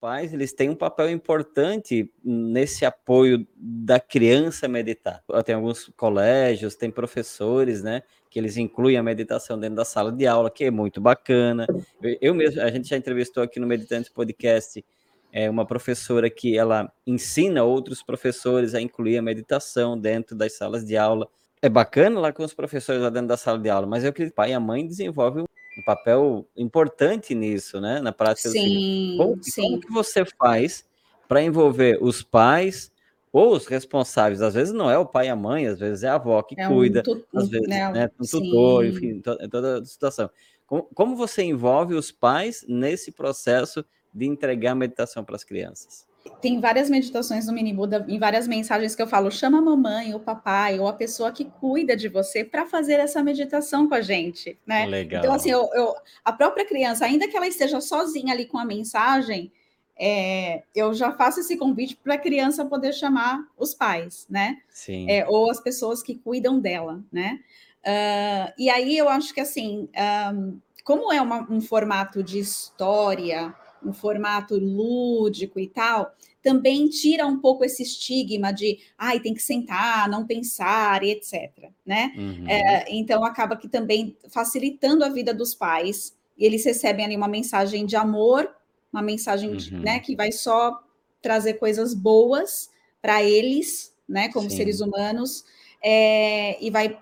pais eles têm um papel importante nesse apoio da criança a meditar. Tem alguns colégios, tem professores, né, que eles incluem a meditação dentro da sala de aula, que é muito bacana. Eu mesmo, a gente já entrevistou aqui no Meditantes Podcast é uma professora que ela ensina outros professores a incluir a meditação dentro das salas de aula. É bacana lá com os professores lá dentro da sala de aula, mas eu acredito que o pai e a mãe desenvolvem um papel importante nisso, né? Na prática sim, como, sim. como que você faz para envolver os pais ou os responsáveis? Às vezes não é o pai e a mãe, às vezes é a avó que É cuida, tu, às vezes né, né, um tutor, sim. enfim, to, toda a situação. Como, como você envolve os pais nesse processo de entregar a meditação para as crianças? Tem várias meditações no Mini Buda, em várias mensagens que eu falo, chama a mamãe, o papai, ou a pessoa que cuida de você para fazer essa meditação com a gente, né? Legal. Então, assim, eu, eu, a própria criança, ainda que ela esteja sozinha ali com a mensagem, é, eu já faço esse convite para a criança poder chamar os pais, né? Sim. É, ou as pessoas que cuidam dela, né? Uh, e aí eu acho que assim, um, como é uma, um formato de história, um formato lúdico e tal, também tira um pouco esse estigma de ai, tem que sentar, não pensar e etc. Né? Uhum. É, então acaba que também facilitando a vida dos pais, e eles recebem ali uma mensagem de amor, uma mensagem Uhum. né, que vai só trazer coisas boas para eles, né, como Sim. seres humanos, é, e vai,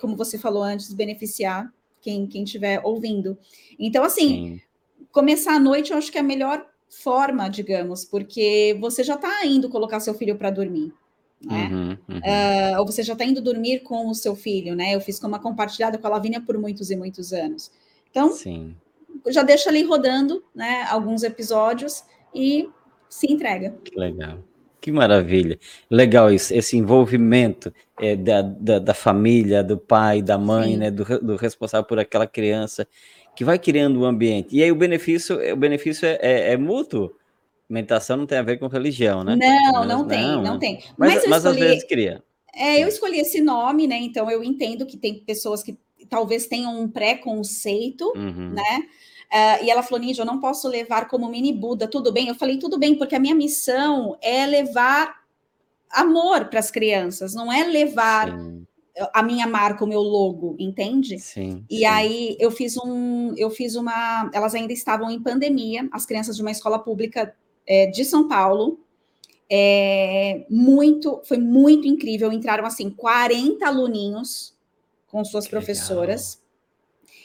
como você falou antes, beneficiar quem quem estiver ouvindo. Então, assim, Sim. Começar à noite eu acho que é a melhor forma, digamos, porque você já está indo colocar seu filho para dormir. Né? Uhum, uhum. Uh, ou você já está indo dormir com o seu filho, né? Eu fiz uma compartilhada com a Lavínia por muitos e muitos anos. Então, Sim. já deixa ali rodando, né? Alguns episódios e se entrega. Que legal. Que maravilha. Legal isso, esse envolvimento é, da, da, da, família, do pai, da mãe, né, do, do, responsável por aquela criança, que vai criando o um ambiente. E aí o benefício, o benefício é, é, é, mútuo. Meditação não tem a ver com religião, né? Não, mas, não tem, não, não né? tem. Mas, mas, mas escolhi, às vezes cria. É, eu escolhi esse nome, né? Então eu entendo que tem pessoas que talvez tenham um preconceito, uhum. né? Uh, e ela falou, Nídia, eu não posso levar como mini Buda, tudo bem? Eu falei, tudo bem, porque a minha missão é levar amor para as crianças, não é levar Sim. A minha marca, o meu logo, entende? Sim. E sim. aí eu fiz um, eu fiz uma, elas ainda estavam em pandemia, as crianças de uma escola pública é, de São Paulo, é, muito, foi muito incrível, entraram assim 40 aluninhos com suas Que professoras. legal.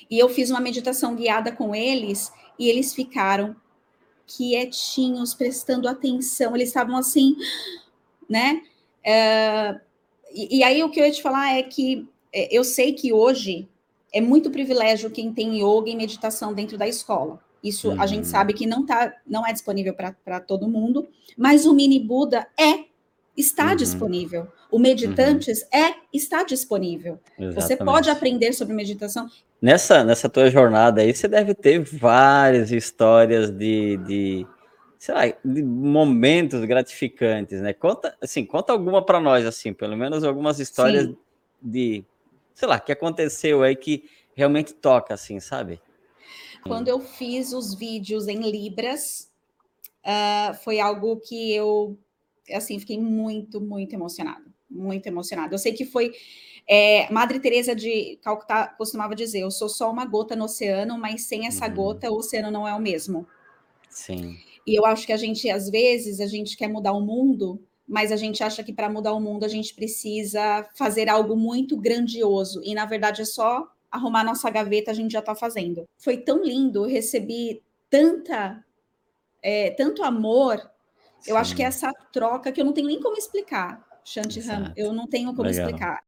E eu fiz uma meditação guiada com eles e eles ficaram quietinhos, prestando atenção. Eles estavam assim, né? Uh, e, e, aí o que eu ia te falar é que é, eu sei que hoje é muito privilégio quem tem yoga e meditação dentro da escola. Isso uhum. a gente sabe que não, tá, não é disponível para todo mundo, mas o mini Buda é está uhum. disponível. O Meditantes uhum. é está disponível. Exatamente. Você pode aprender sobre meditação. Nessa, nessa tua jornada aí, você deve ter várias histórias de, de sei lá, de momentos gratificantes, né? Conta, assim, conta alguma para nós, assim, pelo menos algumas histórias Sim. de, sei lá, que aconteceu aí que realmente toca, assim, sabe? Quando eu fiz os vídeos em Libras, uh, foi algo que eu, assim, fiquei muito, muito emocionada. Muito emocionada. Eu sei que foi. É, Madre Teresa de Calcutá costumava dizer: Eu sou só uma gota no oceano, mas sem essa uhum. gota, o oceano não é o mesmo. Sim. E eu acho que a gente, às vezes, a gente quer mudar o mundo, mas a gente acha que para mudar o mundo a gente precisa fazer algo muito grandioso. E na verdade é só arrumar nossa gaveta, a gente já está fazendo. Foi tão lindo, recebi tanta, é, tanto amor. Sim. Eu acho que é essa troca que eu não tenho nem como explicar, Shanti Ram, eu não tenho como Legal. explicar.